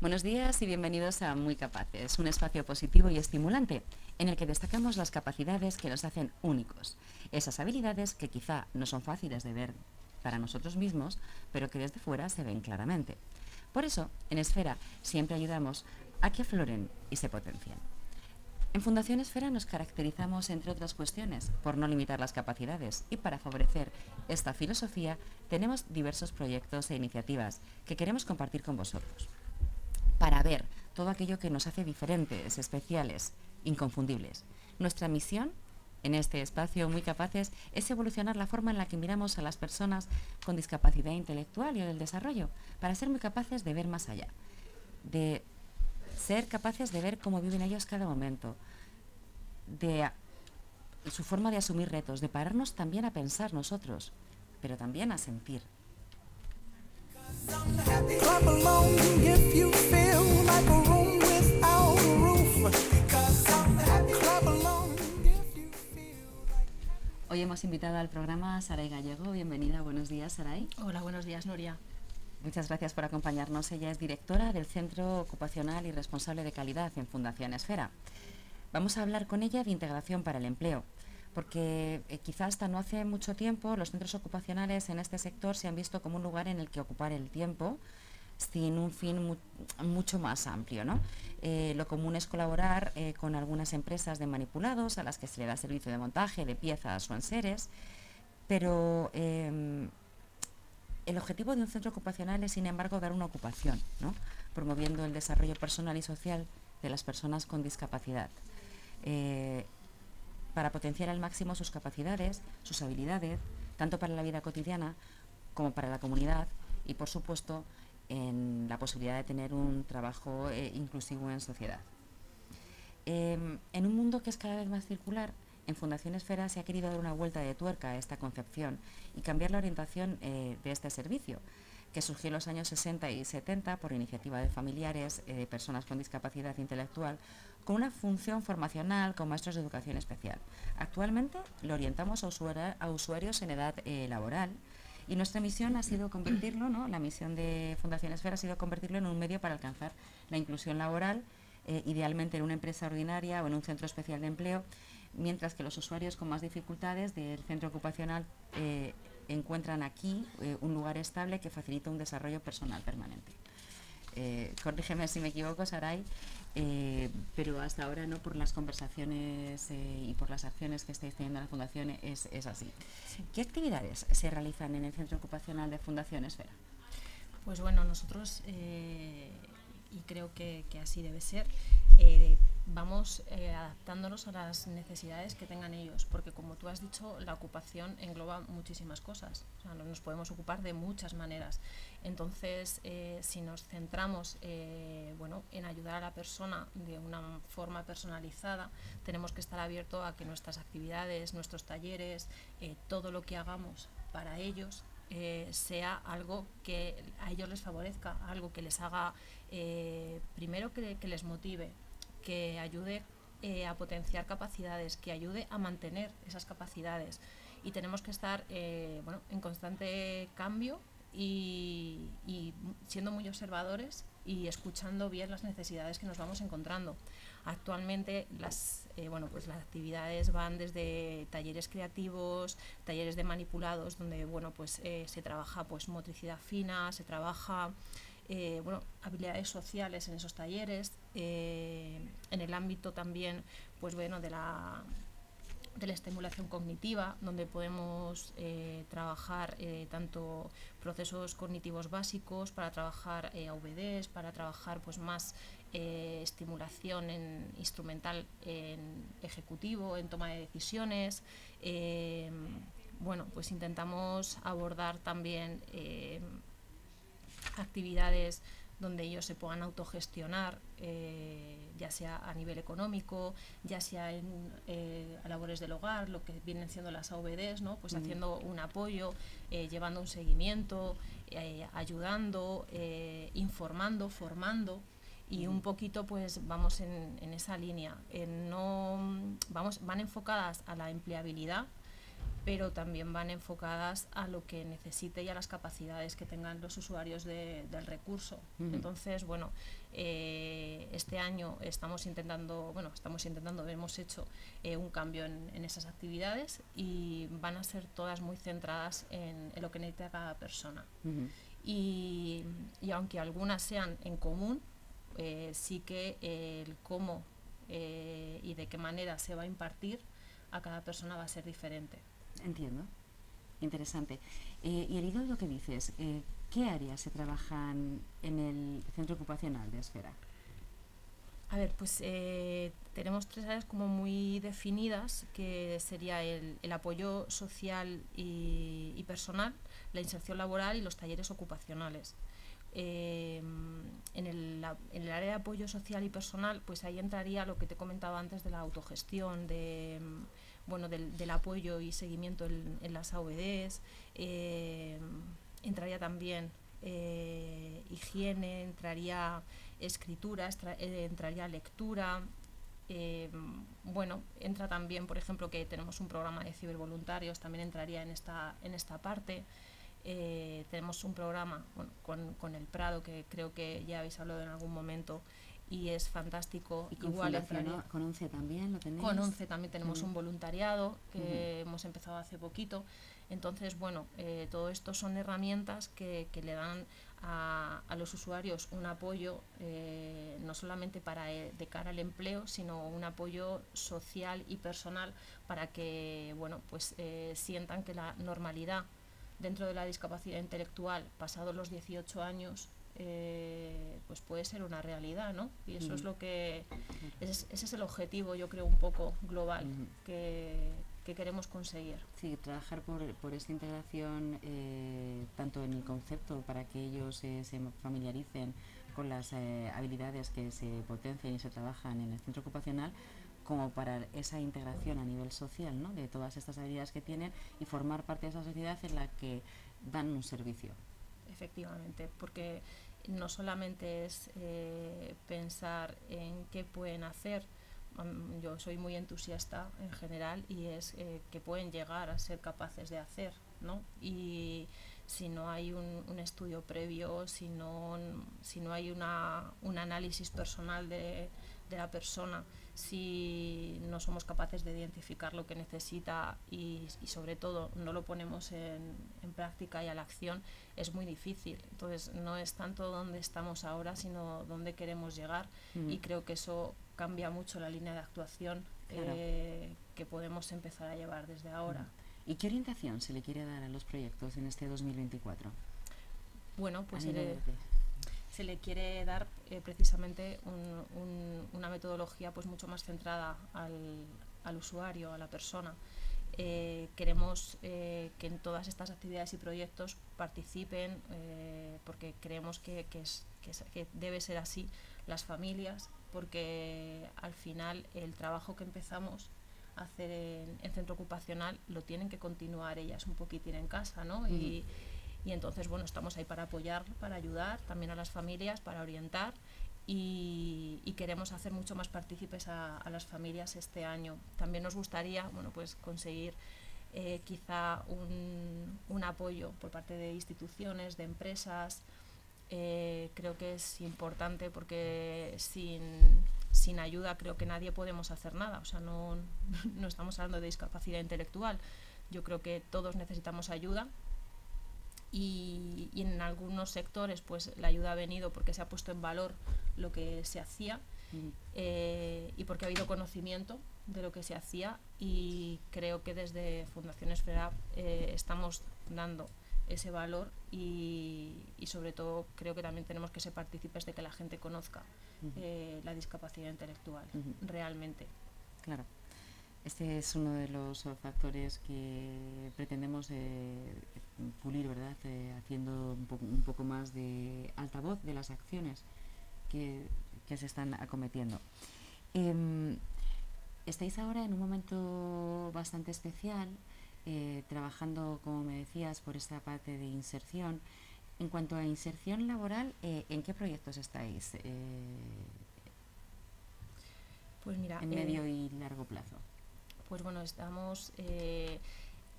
Buenos días y bienvenidos a Muy Capaces, un espacio positivo y estimulante en el que destacamos las capacidades que nos hacen únicos, esas habilidades que quizá no son fáciles de ver para nosotros mismos, pero que desde fuera se ven claramente. Por eso, en Esfera siempre ayudamos a que afloren y se potencien. En Fundación Esfera nos caracterizamos, entre otras cuestiones, por no limitar las capacidades y para favorecer esta filosofía tenemos diversos proyectos e iniciativas que queremos compartir con vosotros para ver todo aquello que nos hace diferentes, especiales, inconfundibles. Nuestra misión en este espacio muy capaces es evolucionar la forma en la que miramos a las personas con discapacidad intelectual y del desarrollo, para ser muy capaces de ver más allá, de ser capaces de ver cómo viven ellos cada momento, de su forma de asumir retos, de pararnos también a pensar nosotros, pero también a sentir. Hoy hemos invitado al programa a Saray Gallego. Bienvenida, buenos días, Saray. Hola, buenos días, Nuria. Muchas gracias por acompañarnos. Ella es directora del Centro Ocupacional y Responsable de Calidad en Fundación Esfera. Vamos a hablar con ella de integración para el empleo porque eh, quizás hasta no hace mucho tiempo los centros ocupacionales en este sector se han visto como un lugar en el que ocupar el tiempo sin un fin mucho más amplio. ¿no? Eh, lo común es colaborar eh, con algunas empresas de manipulados a las que se le da servicio de montaje de piezas o enseres, pero em, el objetivo de un centro ocupacional es, sin embargo, dar una ocupación, ¿no? promoviendo el desarrollo personal y social de las personas con discapacidad para potenciar al máximo sus capacidades, sus habilidades, tanto para la vida cotidiana como para la comunidad y, por supuesto, en la posibilidad de tener un trabajo eh, inclusivo en sociedad. Em, en un mundo que es cada vez más circular, en Fundación Esfera se ha querido dar una vuelta de tuerca a esta concepción y cambiar la orientación eh, de este servicio, que surgió en los años 60 y 70 por iniciativa de familiares de personas con discapacidad intelectual con una función formacional con maestros de educación especial. Actualmente lo orientamos a, usuarios en edad eh, laboral y nuestra misión ha sido convertirlo, ¿no? la misión de Fundación Esfera ha sido convertirlo en un medio para alcanzar la inclusión laboral, eh, idealmente en una empresa ordinaria o en un centro especial de empleo, mientras que los usuarios con más dificultades del centro ocupacional eh, encuentran aquí un lugar estable que facilita un desarrollo personal permanente. Corrígeme si me equivoco, Saray, eh, pero hasta ahora no por las conversaciones eh, y por las acciones que estáis teniendo en la Fundación es, así. ¿Qué actividades se realizan en el Centro Ocupacional de Fundación Esfera? Pues bueno, nosotros, eh, y creo que, que, así debe ser, vamos eh, adaptándonos a las necesidades que tengan ellos, porque como tú has dicho, la ocupación engloba muchísimas cosas, o sea, nos podemos ocupar de muchas maneras. Entonces, eh, si nos centramos eh, bueno, en ayudar a la persona de una forma personalizada, tenemos que estar abiertos a que nuestras actividades, nuestros talleres, todo lo que hagamos para ellos sea algo que a ellos les favorezca, algo que les haga, primero que les motive, que ayude eh, a potenciar capacidades, que ayude a mantener esas capacidades. Y tenemos que estar eh, bueno, en constante cambio y, siendo muy observadores y escuchando bien las necesidades que nos vamos encontrando. Actualmente las, eh, bueno, pues las actividades van desde talleres creativos, talleres de manipulados, donde bueno, pues, se trabaja pues, motricidad fina, se trabaja bueno, habilidades sociales en esos talleres, eh, en el ámbito también pues bueno, de, la, de la estimulación cognitiva, donde podemos eh, trabajar tanto procesos cognitivos básicos para trabajar AVDs, para trabajar pues más estimulación en, instrumental en ejecutivo, en toma de decisiones. bueno, pues intentamos abordar también actividades donde ellos se puedan autogestionar, eh, ya sea a nivel económico, ya sea en eh, labores del hogar, lo que vienen siendo las AVDs, ¿no? pues haciendo un apoyo, eh, llevando un seguimiento, ayudando, informando, formando y un poquito pues vamos en, esa línea. no, vamos, van enfocadas a la empleabilidad, pero también van enfocadas a lo que necesite y a las capacidades que tengan los usuarios del recurso. Entonces, bueno, eh, este año estamos intentando, bueno, estamos intentando, hemos hecho eh, un cambio en, esas actividades y van a ser todas muy centradas en, lo que necesita cada persona. y, aunque algunas sean en común, eh, sí que el cómo y de qué manera se va a impartir a cada persona va a ser diferente. Entiendo. Interesante. Eh, y el hilo de lo que dices, eh, ¿qué áreas se trabajan en el centro ocupacional de Esfera? A ver, pues eh, tenemos tres áreas como muy definidas, que sería el, apoyo social y, personal, la inserción laboral y los talleres ocupacionales. en, el, en, el, área de apoyo social y personal, pues ahí entraría lo que te comentaba antes de la autogestión, de bueno, del, apoyo y seguimiento en, las AOEDs, eh, entraría también eh, higiene, entraría escritura, eh, entraría lectura. bueno, entra también, por ejemplo, que tenemos un programa de cibervoluntarios, también entraría en esta, en esta parte. tenemos un programa con, con, el Prado, que creo que ya habéis hablado en algún momento, y es fantástico. ¿Y con Igual con también lo tenéis? Con ONCE también tenemos un voluntariado que hemos empezado hace poquito. Entonces, bueno, eh, todo esto son herramientas que, que le dan a, a, los usuarios un apoyo eh, no solamente para eh, de cara al empleo, sino un apoyo social y personal para que, bueno, pues sientan que la normalidad dentro de la discapacidad intelectual, pasados los 18 años, eh, pues puede ser una realidad, ¿no? Y eso es lo que, ese, es el objetivo, yo creo, un poco global que, queremos conseguir. Sí, trabajar por, por esta integración, eh, tanto en el concepto, para que ellos eh, se familiaricen con las habilidades que se potencian y se trabajan en el centro ocupacional, como para esa integración a nivel social, ¿no? De todas estas habilidades que tienen y formar parte de esa sociedad en la que dan un servicio efectivamente, porque no solamente es eh, pensar en qué pueden hacer, yo soy muy entusiasta en general y es eh, que pueden llegar a ser capaces de hacer, ¿no? Y si no hay un, estudio previo, si no, si no hay una, un análisis personal de, de la persona, si no somos capaces de identificar lo que necesita y, sobre todo no lo ponemos en, práctica y a la acción, es muy difícil. Entonces no es tanto dónde estamos ahora, sino dónde queremos llegar y creo que eso cambia mucho la línea de actuación eh, que podemos empezar a llevar desde ahora. ¿Y qué orientación se le quiere dar a los proyectos en este 2024? Bueno, pues se le quiere dar eh, precisamente una metodología pues mucho más centrada al, usuario, a la persona. Eh, queremos eh, que en todas estas actividades y proyectos participen porque creemos que, es, que, debe ser así las familias porque al final el trabajo que empezamos hacer en, centro ocupacional lo tienen que continuar ellas un poquitín en casa ¿no? y, y entonces, bueno, estamos ahí para apoyar, para ayudar también a las familias, para orientar y, queremos hacer mucho más partícipes a, las familias este año. También nos gustaría, bueno, pues conseguir eh, quizá un, un, apoyo por parte de instituciones, de empresas. Eh, creo que es importante porque sin, sin ayuda creo que nadie podemos hacer nada. O sea, no, no estamos hablando de discapacidad intelectual. Yo creo que todos necesitamos ayuda y, en algunos sectores pues la ayuda ha venido porque se ha puesto en valor lo que se hacía eh, y porque ha habido conocimiento de lo que se hacía y creo que desde Fundación Esfera eh, estamos dando ese valor y, sobre todo creo que también tenemos que ser partícipes de que la gente conozca eh, la discapacidad intelectual realmente. Claro. Este es uno de los factores que pretendemos eh, pulir, ¿verdad? Eh, haciendo un, poco más de altavoz de las acciones que, se están acometiendo. Em, estáis ahora en un momento bastante especial, trabajando, como me decías, por esta parte de inserción. En cuanto a inserción laboral, ¿en qué proyectos estáis? pues mira, en medio y largo plazo pues bueno, estamos eh,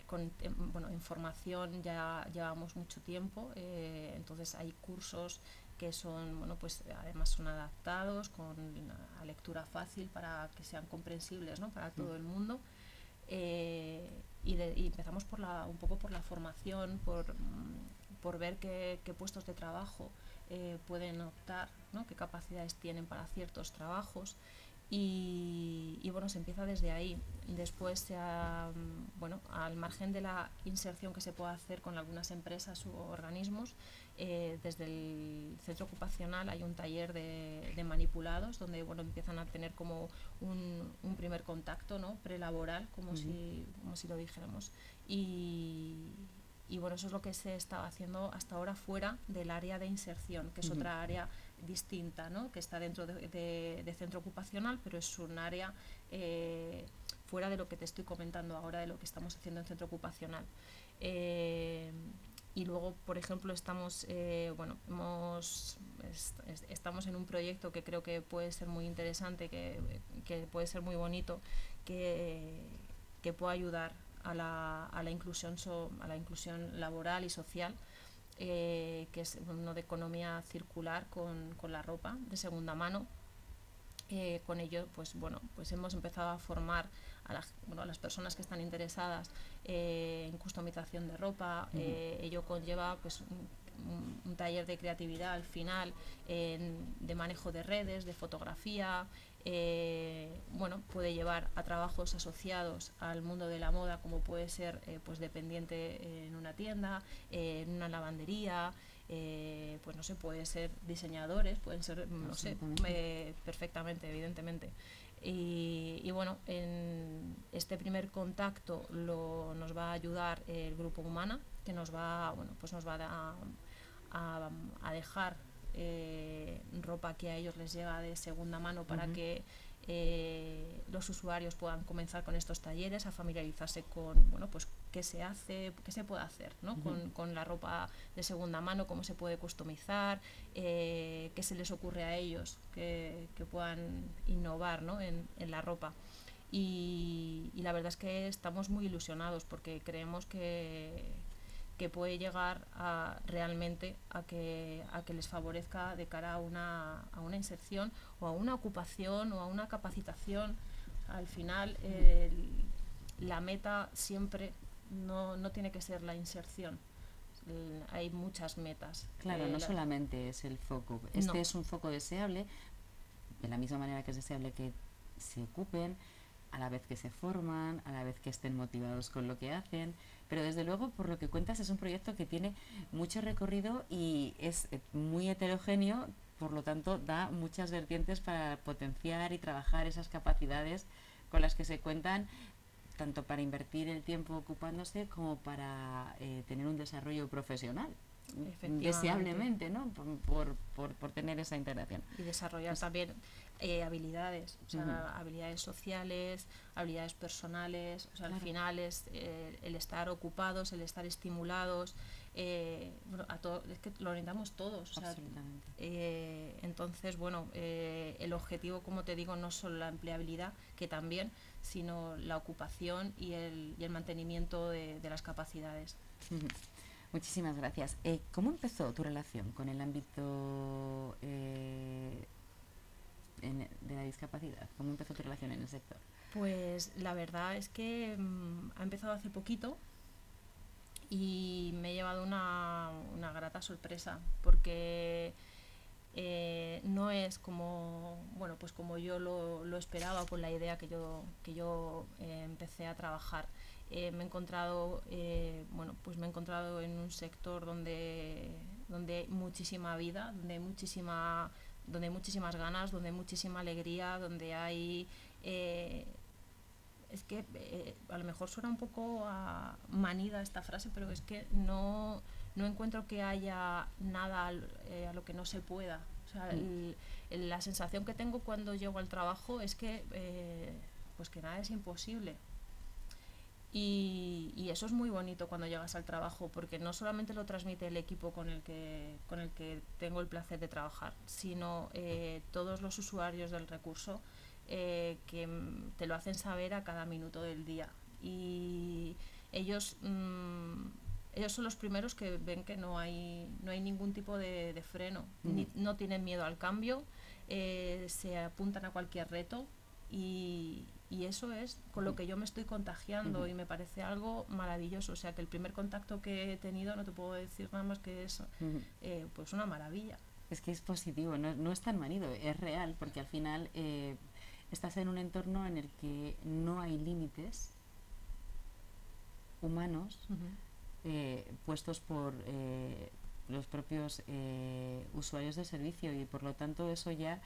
con, bueno, en formación ya llevamos mucho tiempo, entonces hay cursos que son, bueno, pues además son adaptados con la lectura fácil para que sean comprensibles ¿no? para todo el mundo. Eh, y, empezamos por la, un poco por la formación, por, mm, por ver qué, puestos de trabajo eh, pueden optar, ¿no? qué capacidades tienen para ciertos trabajos. Y, y, bueno, se empieza desde ahí. Después, mm, bueno, al margen de la inserción que se puede hacer con algunas empresas u organismos, eh, desde el centro ocupacional hay un taller de, manipulados donde bueno, empiezan a tener como un, primer contacto ¿no? prelaboral, como, si, como si lo dijéramos. Y, y, bueno, eso es lo que se está haciendo hasta ahora fuera del área de inserción, que es otra área distinta, ¿no? que está dentro de, centro ocupacional, pero es un área eh, fuera de lo que te estoy comentando ahora, de lo que estamos haciendo en centro ocupacional. Eh, y luego, por ejemplo, estamos, eh, bueno, hemos, estamos en un proyecto que creo que puede ser muy interesante, que, que puede ser muy bonito, que, que pueda ayudar a la, a la, inclusión, a la inclusión laboral y social, eh, que es uno de economía circular con, con la ropa de segunda mano. Eh, con ello, pues bueno, pues hemos empezado a formar a, las personas que están interesadas eh, en customización de ropa. Eh, ello conlleva pues, un, taller de creatividad al final, de manejo de redes, de fotografía. Eh, bueno, puede llevar a trabajos asociados al mundo de la moda, como puede ser pues dependiente en una tienda, en una lavandería, pues no sé, puede ser diseñadores, pueden ser, no sé, perfectamente, evidentemente. Y, bueno, en este primer contacto lo, nos va a ayudar el grupo Humana, que nos va, bueno, pues nos va a, a, dejar eh, ropa que a ellos les llega de segunda mano para que eh, los usuarios puedan comenzar con estos talleres, a familiarizarse con bueno, pues qué se hace, qué se puede hacer ¿no? con, con, la ropa de segunda mano, cómo se puede customizar, eh, qué se les ocurre a ellos que, que puedan innovar ¿no? en, en, la ropa. Y, y, la verdad es que estamos muy ilusionados porque creemos que, que puede llegar a, realmente a que, a que les favorezca de cara a una, a una inserción o a una ocupación o a una capacitación. Al final, la meta siempre no, no, tiene que ser la inserción. hay muchas metas. Claro, no solamente es el foco. Este es un foco deseable, de la misma manera que es deseable que se ocupen, a la vez que se forman, a la vez que estén motivados con lo que hacen, pero desde luego, por lo que cuentas, es un proyecto que tiene mucho recorrido y es eh, muy heterogéneo, por lo tanto, da muchas vertientes para potenciar y trabajar esas capacidades con las que se cuentan tanto para invertir el tiempo ocupándose como para eh, tener un desarrollo profesional deseablemente, ¿no? Por, por, por, tener esa integración. Y desarrollar también eh, habilidades, o sea, habilidades sociales, habilidades personales, o sea, al final es eh, el estar ocupados, el estar estimulados, eh, bueno, a todo, es que lo necesitamos todos. O sea, entonces, bueno, el objetivo, como te digo, no es solo la empleabilidad, que también, sino la ocupación y el, y el mantenimiento de, de las capacidades. Muchísimas gracias. Eh, ¿Cómo empezó tu relación con el ámbito eh, de la discapacidad? ¿Cómo empezó tu relación en el sector? Pues la verdad es que mm, ha empezado hace poquito y me he llevado una, grata sorpresa porque eh, no es como bueno pues como yo lo, lo, esperaba con la idea que yo que yo empecé a trabajar eh, me he encontrado eh, bueno pues me he encontrado en un sector donde donde hay muchísima vida donde hay muchísima donde hay muchísimas ganas donde hay muchísima alegría donde hay eh, es que a lo mejor suena un poco a manida esta frase pero es que no no encuentro que haya nada a lo que no se pueda o sea, mm. la sensación que tengo cuando llego al trabajo es que pues que nada es imposible y, eso es muy bonito cuando llegas al trabajo, porque no solamente lo transmite el equipo con el que, con el que tengo el placer de trabajar, sino eh, todos los usuarios del recurso eh, que te lo hacen saber a cada minuto del día. Y, ellos mm, ellos son los primeros que ven que no hay no hay ningún tipo de, freno no tienen miedo al cambio eh, se apuntan a cualquier reto y, y, eso es con lo que yo me estoy contagiando y me parece algo maravilloso. O sea que el primer contacto que he tenido no te puedo decir nada más que es eh, pues una maravilla. Es que es positivo no, no es tan manido es real porque al final eh, estás en un entorno en el que no hay límites humanos eh, puestos por eh, los propios eh, usuarios del servicio y por lo tanto eso ya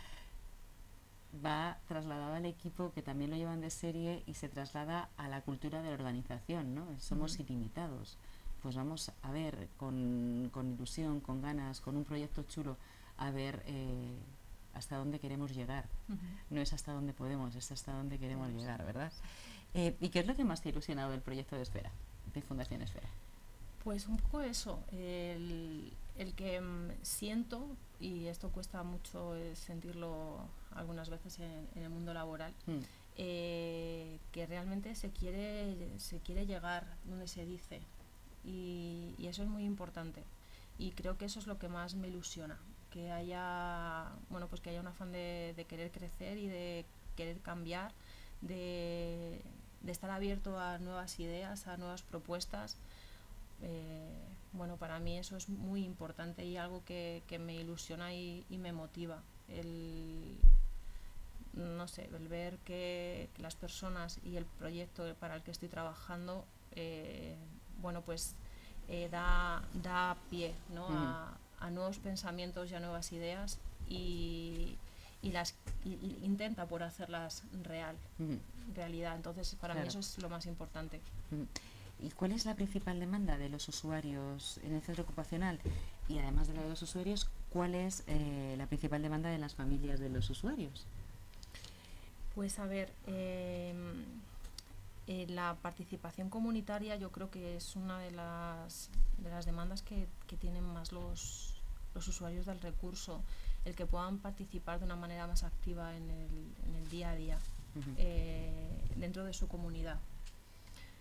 va trasladado al equipo que también lo llevan de serie y se traslada a la cultura de la organización, ¿no? Somos ilimitados. Pues vamos a ver con, con, ilusión, con ganas, con un proyecto chulo, a ver hasta dónde queremos llegar. No es hasta dónde podemos, es hasta dónde queremos llegar, ¿verdad? Eh, ¿Y qué es lo que más te ha ilusionado del proyecto de Esfera, de Fundación Esfera? Pues un poco eso, el, que mm, siento, y esto cuesta mucho eh, sentirlo algunas veces en, el mundo laboral, mm. eh, que realmente se quiere, se quiere llegar donde se dice. Y, y eso es muy importante. Y creo que eso es lo que más me ilusiona, que haya, bueno, pues que haya un afán de, querer crecer y de querer cambiar, de, estar abierto a nuevas ideas, a nuevas propuestas. Eh, bueno, para mí eso es muy importante y algo que, me ilusiona y, me motiva. El, no sé, el ver que, las personas y el proyecto para el que estoy trabajando, eh, bueno, pues eh, da, da pie ¿no? a, a nuevos pensamientos y a nuevas ideas y, las intenta por hacerlas real, realidad. Entonces, para mí eso es lo más importante. ¿Y cuál es la principal demanda de los usuarios en el centro ocupacional? Y además de la de los usuarios, ¿cuál es eh, la principal demanda de las familias de los usuarios? Pues a ver, em, eh, la participación comunitaria yo creo que es una de las, de las demandas que, que tienen más los, los usuarios del recurso, el que puedan participar de una manera más activa en el, en el día a día eh, dentro de su comunidad.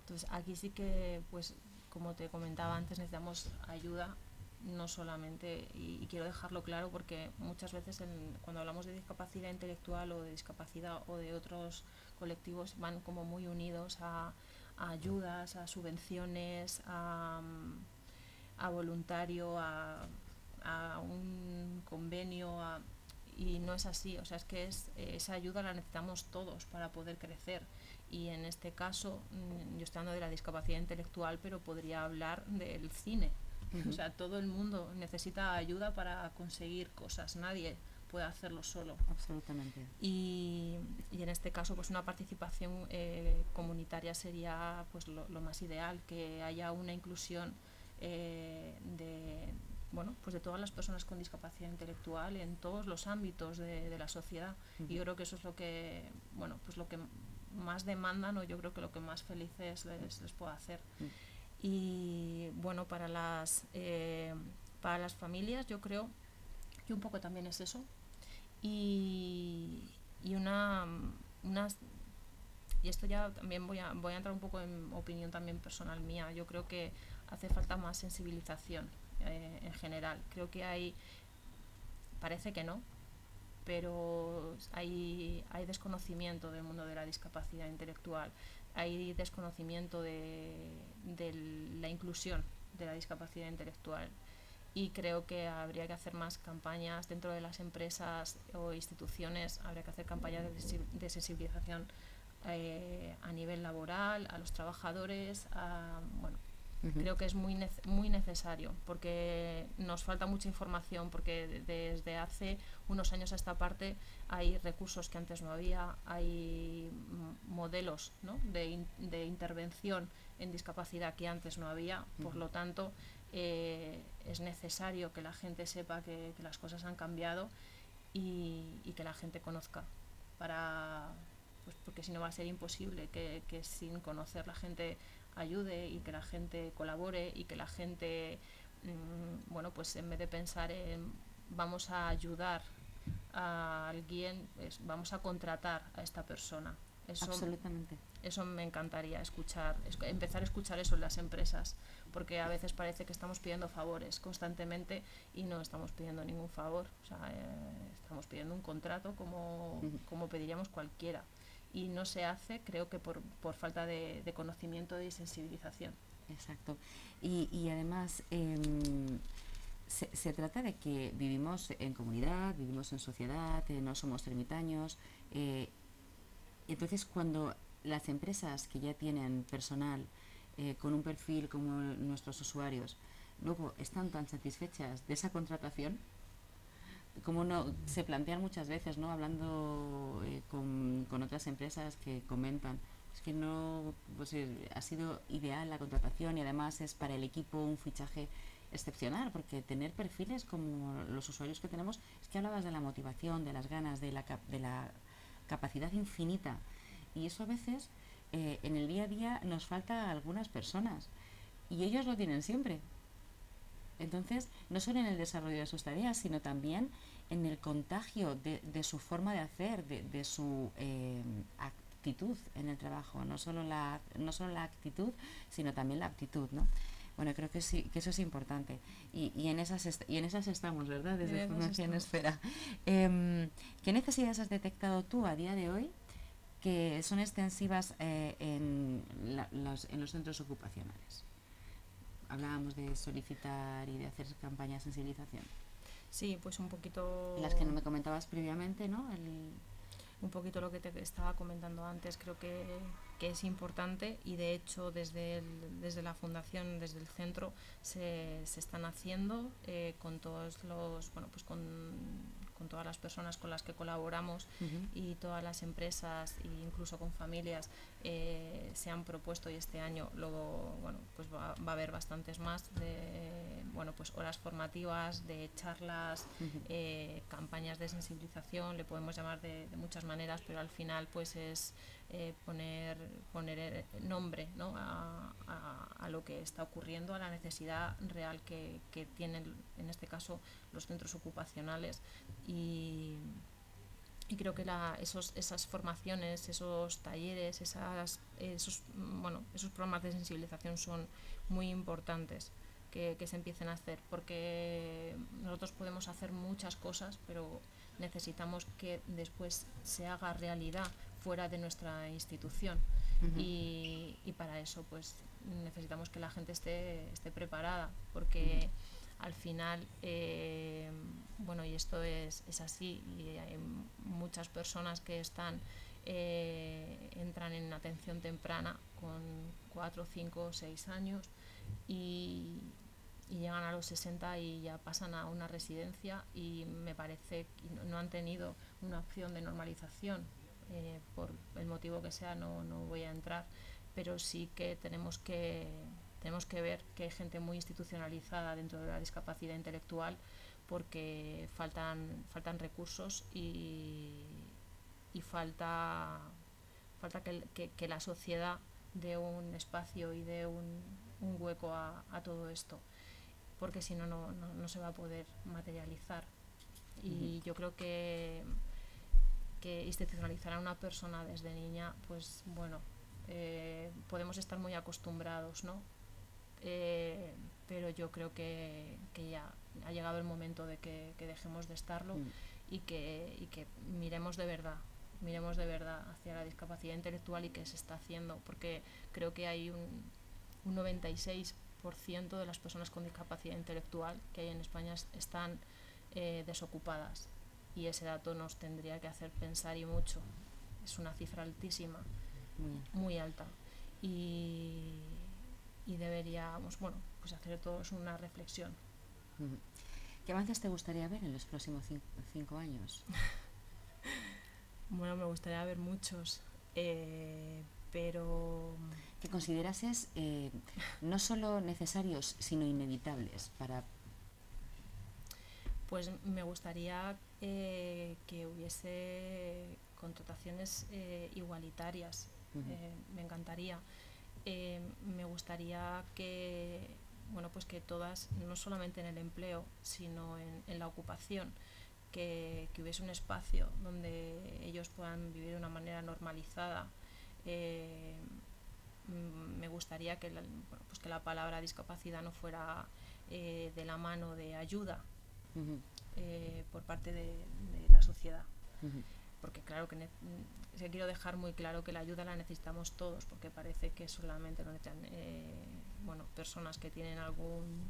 Entonces aquí sí que, pues como te comentaba antes, necesitamos ayuda no solamente, y, quiero dejarlo claro porque muchas veces cuando hablamos de discapacidad intelectual o de discapacidad o de otros colectivos van como muy unidos a, ayudas, a subvenciones, a, a voluntario, a a un convenio y no es así, o sea, es que es, esa ayuda la necesitamos todos para poder crecer. Y en este caso, mm, yo estoy hablando de la discapacidad intelectual, pero podría hablar del cine. O sea, todo el mundo necesita ayuda para conseguir cosas, nadie puede hacerlo solo. Absolutamente. Y, y en este caso, pues una participación eh, comunitaria sería pues lo, más ideal, que haya una inclusión eh, de, bueno, pues de todas las personas con discapacidad intelectual en todos los ámbitos de, la sociedad. Y yo creo que eso es lo que, bueno, pues lo que más demandan o yo creo que lo que más felices les, les puedo hacer. Y bueno, para las, eh, para las familias yo creo que un poco también es eso. Y, y una, y esto ya también voy a, voy a entrar un poco en opinión también personal mía, yo creo que hace falta más sensibilización eh, en general. Creo que hay, parece que no, pero hay, hay desconocimiento del mundo de la discapacidad intelectual, hay desconocimiento de, de la inclusión de la discapacidad intelectual. Y creo que habría que hacer más campañas dentro de las empresas o instituciones, habría que hacer campañas de, sensibilización eh, a nivel laboral, a los trabajadores, a, bueno, Creo que es muy, muy necesario porque nos falta mucha información porque desde hace unos años a esta parte hay recursos que antes no había, hay modelos de, de, intervención en discapacidad que antes no había, por lo tanto eh, es necesario que la gente sepa que, las cosas han cambiado y, y, que la gente conozca para pues porque si no va a ser imposible que, que sin conocer la gente ayude y que la gente colabore y que la gente, mm, bueno, pues en vez de pensar en vamos a ayudar a alguien, pues vamos a contratar a esta persona. Eso, Absolutamente. Eso me encantaría escuchar, empezar a escuchar eso en las empresas, porque a veces parece que estamos pidiendo favores constantemente y no estamos pidiendo ningún favor. O sea, eh, estamos pidiendo un contrato como, como pediríamos cualquiera. Y no se hace, creo que por, por falta de, conocimiento y sensibilización. Exacto. Y, y además, em, se, se, trata de que vivimos en comunidad, vivimos en sociedad, eh, no somos ermitaños. Eh, entonces, cuando las empresas que ya tienen personal eh, con un perfil como nuestros usuarios, luego están tan satisfechas de esa contratación, como no se plantean muchas veces, ¿no? Hablando eh, con, con, otras empresas que comentan, es que no, pues, eh, ha sido ideal la contratación y además es para el equipo un fichaje excepcional, porque tener perfiles como los usuarios que tenemos, es que hablabas de la motivación, de las ganas, de la, de la capacidad infinita y eso a veces eh, en el día a día nos falta a algunas personas y ellos lo tienen siempre. Entonces, no solo en el desarrollo de sus tareas, sino también en el contagio de, de su forma de hacer, de, de su eh, actitud en el trabajo, no solo, la, no solo la actitud, sino también la aptitud, ¿no? Bueno, creo que sí, que eso es importante. Y, y en, esas y en esas estamos, ¿verdad? Desde Fundación Esfera. Eh, ¿Qué necesidades has detectado tú a día de hoy que son extensivas eh, en, la, los, en los centros ocupacionales. Hablábamos de solicitar y de hacer campañas de sensibilización. Sí, pues un poquito... Las que no me comentabas previamente, ¿no? El... Un poquito lo que te estaba comentando antes, creo que, que es importante y de hecho desde, el, desde la fundación, desde el centro, se, se están haciendo eh, con todos los, bueno, pues con con todas las personas con las que colaboramos uh -huh. y todas las empresas e incluso con familias eh, se han propuesto y este año luego bueno pues va, va, a haber bastantes más de bueno pues horas formativas de charlas uh -huh. eh, campañas de sensibilización le podemos llamar de, de, muchas maneras pero al final pues es eh, poner poner nombre ¿no? a, a, a, lo que está ocurriendo a la necesidad real que, que tienen en este caso los centros ocupacionales y, y creo que la, esos, esas formaciones, esos talleres, esas, esos, bueno, esos programas de sensibilización son muy importantes que, que se empiecen a hacer porque nosotros podemos hacer muchas cosas, pero necesitamos que después se haga realidad fuera de nuestra institución uh -huh. y, y, para eso pues necesitamos que la gente esté, esté preparada porque uh -huh al final, eh, bueno, y esto es, es, así, y hay muchas personas que están, eh, entran en atención temprana con 4, 5, 6 años y, y, llegan a los 60 y ya pasan a una residencia y me parece que no han tenido una opción de normalización, eh, por el motivo que sea, no, no voy a entrar, pero sí que tenemos que tenemos que ver que hay gente muy institucionalizada dentro de la discapacidad intelectual porque faltan, faltan recursos y, y falta, falta que, que, la sociedad dé un espacio y dé un, un hueco a, todo esto, porque si no, no, no, se va a poder materializar. Y uh -huh. yo creo que, que institucionalizar a una persona desde niña, pues bueno, eh, podemos estar muy acostumbrados, ¿no? eh, pero yo creo que, que, ya ha llegado el momento de que, que dejemos de estarlo mm. y, que, y que miremos de verdad miremos de verdad hacia la discapacidad intelectual y qué se está haciendo, porque creo que hay un, un 96% de las personas con discapacidad intelectual que hay en España están eh, desocupadas y ese dato nos tendría que hacer pensar y mucho. Es una cifra altísima, muy alta. Y, y deberíamos, bueno, pues hacer todos una reflexión. ¿Qué avances te gustaría ver en los próximos cinco, cinco años? bueno, me gustaría ver muchos, eh, pero... ¿Qué considerases eh, no solo necesarios, sino inevitables para...? Pues me gustaría eh, que hubiese contrataciones eh, igualitarias, uh -huh. me encantaría me gustaría que bueno pues que todas no solamente en el empleo sino en, en la ocupación que, hubiese un espacio donde ellos puedan vivir de una manera normalizada. Eh, me gustaría que la, pues que la palabra discapacidad no fuera eh, de la mano de ayuda eh, por parte de, la sociedad. Porque claro que quiero dejar muy claro que la ayuda la necesitamos todos, porque parece que solamente lo necesitan bueno, personas que tienen algún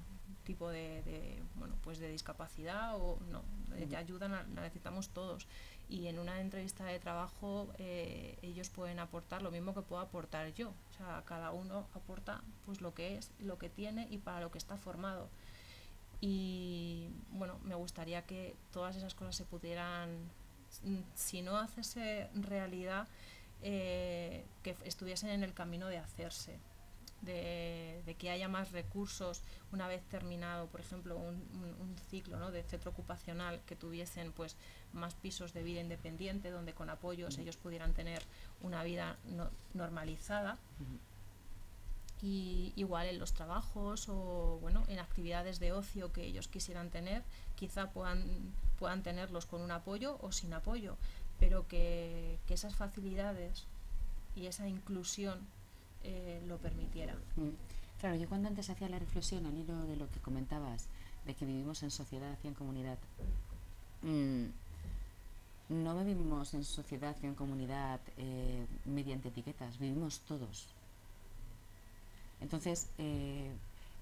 tipo de, bueno, pues de discapacidad o no, de ayuda la necesitamos todos. Y en una entrevista de trabajo eh, ellos pueden aportar lo mismo que puedo aportar yo. O sea, cada uno aporta pues lo que es, lo que tiene y para lo que está formado. Y bueno, me gustaría que todas esas cosas se pudieran, si no hacerse realidad, eh, que estuviesen en el camino de hacerse de, que haya más recursos una vez terminado, por ejemplo, un, ciclo de centro ocupacional que tuviesen pues más pisos de vida independiente donde con apoyos ellos pudieran tener una vida normalizada. Y igual en los trabajos o bueno, en actividades de ocio que ellos quisieran tener, quizá puedan, puedan tenerlos con un apoyo o sin apoyo, pero que, que esas facilidades y esa inclusión eh, lo permitiera. Mm. Claro, yo cuando antes hacía la reflexión al hilo de lo que comentabas, de que vivimos en sociedad y en comunidad, mm, no vivimos en sociedad y en comunidad eh, mediante etiquetas, vivimos todos. Entonces, eh,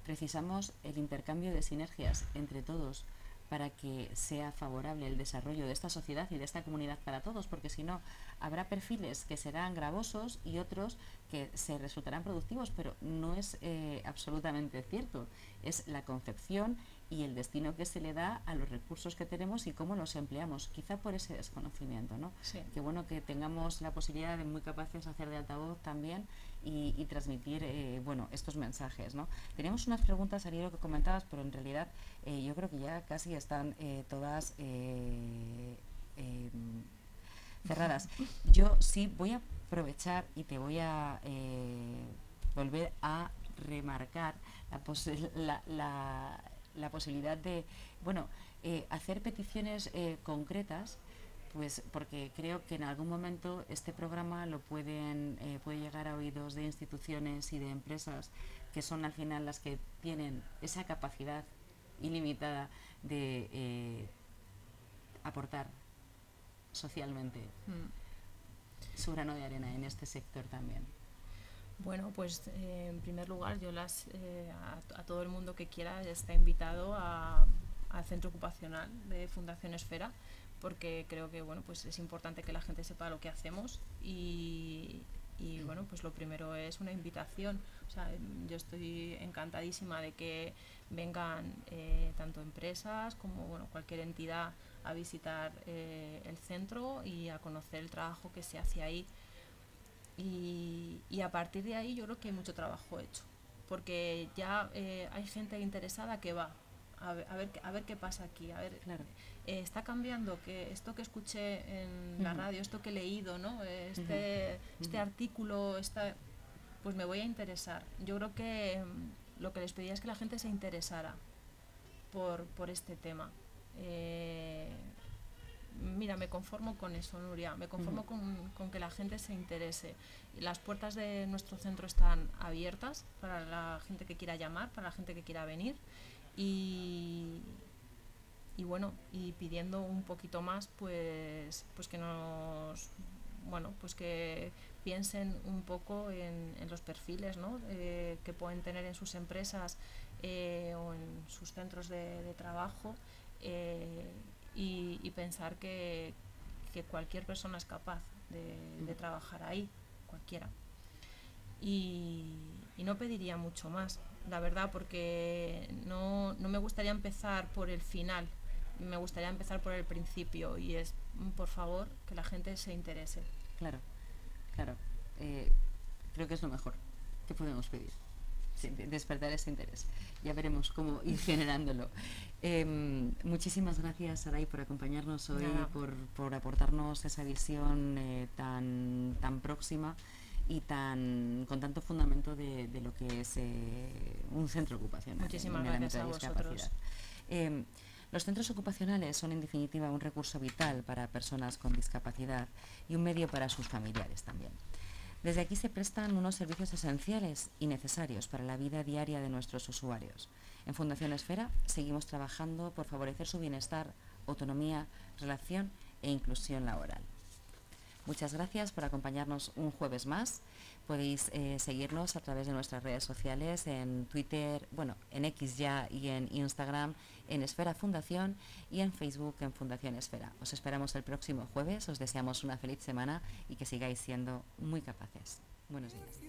precisamos el intercambio de sinergias entre todos para que sea favorable el desarrollo de esta sociedad y de esta comunidad para todos, porque si no, habrá perfiles que serán gravosos y otros que se resultarán productivos, pero no es eh, absolutamente cierto. Es la concepción y el destino que se le da a los recursos que tenemos y cómo los empleamos, quizá por ese desconocimiento, ¿no? Qué bueno que tengamos la posibilidad de muy capaces de hacer de altavoz también y, transmitir, eh, bueno, estos mensajes, ¿no? Teníamos unas preguntas hilo que comentabas, pero en realidad eh, yo creo que ya casi están eh, todas em, cerradas. Yo sí voy a aprovechar y te voy a volver a remarcar la, la la posibilidad de, bueno, hacer peticiones concretas, pues porque creo que en algún momento este programa lo pueden, eh, puede llegar a oídos de instituciones y de empresas que son al final las que tienen esa capacidad ilimitada de aportar socialmente mm. su grano de arena en este sector también. Bueno, pues eh, en primer lugar, yo las, eh, a, todo el mundo que quiera está invitado al centro ocupacional de Fundación Esfera, porque creo que bueno, pues es importante que la gente sepa lo que hacemos y, bueno, pues lo primero es una invitación. O sea, yo estoy encantadísima de que vengan eh, tanto empresas como bueno, cualquier entidad a visitar el centro y a conocer el trabajo que se hace ahí. Y, a partir de ahí yo creo que hay mucho trabajo hecho, porque ya eh, hay gente interesada que va a ver, a ver, qué pasa aquí, a ver, eh, está cambiando que esto que escuché en la radio, esto que he leído, ¿no? este, este artículo, esta, pues me voy a interesar. Yo creo que mm, lo que les pedía es que la gente se interesara por, por este tema. Eh, mira, me conformo con eso, Nuria, me conformo con, que la gente se interese. Las puertas de nuestro centro están abiertas para la gente que quiera llamar, para la gente que quiera venir y, bueno, y pidiendo un poquito más, pues, pues que nos, bueno, pues que piensen un poco en, los perfiles eh, que pueden tener en sus empresas eh, o en sus centros de, trabajo. Eh, y, pensar que, cualquier persona es capaz de, trabajar ahí, cualquiera. Y, no pediría mucho más, la verdad, porque no, me gustaría empezar por el final, me gustaría empezar por el principio y es, por favor, que la gente se interese. Claro, claro. Eh, creo que es lo mejor que podemos pedir despertar ese interés. Ya veremos cómo ir generándolo. Em, muchísimas gracias, Saray, por acompañarnos hoy, por, por, aportarnos esa visión eh, tan, tan próxima y tan con tanto fundamento de, de lo que es eh, un centro ocupacional. Muchísimas gracias a vosotros. Los centros ocupacionales son en definitiva un recurso vital para personas con discapacidad y un medio para sus familiares también. Desde aquí se prestan unos servicios esenciales y necesarios para la vida diaria de nuestros usuarios. En Fundación Esfera seguimos trabajando por favorecer su bienestar, autonomía, relación e inclusión laboral. Muchas gracias por acompañarnos un jueves más. Podéis eh, seguirnos a través de nuestras redes sociales en Twitter, bueno, en X ya y en Instagram en Esfera Fundación y en Facebook en Fundación Esfera. Os esperamos el próximo jueves, os deseamos una feliz semana y que sigáis siendo muy capaces. Buenos días.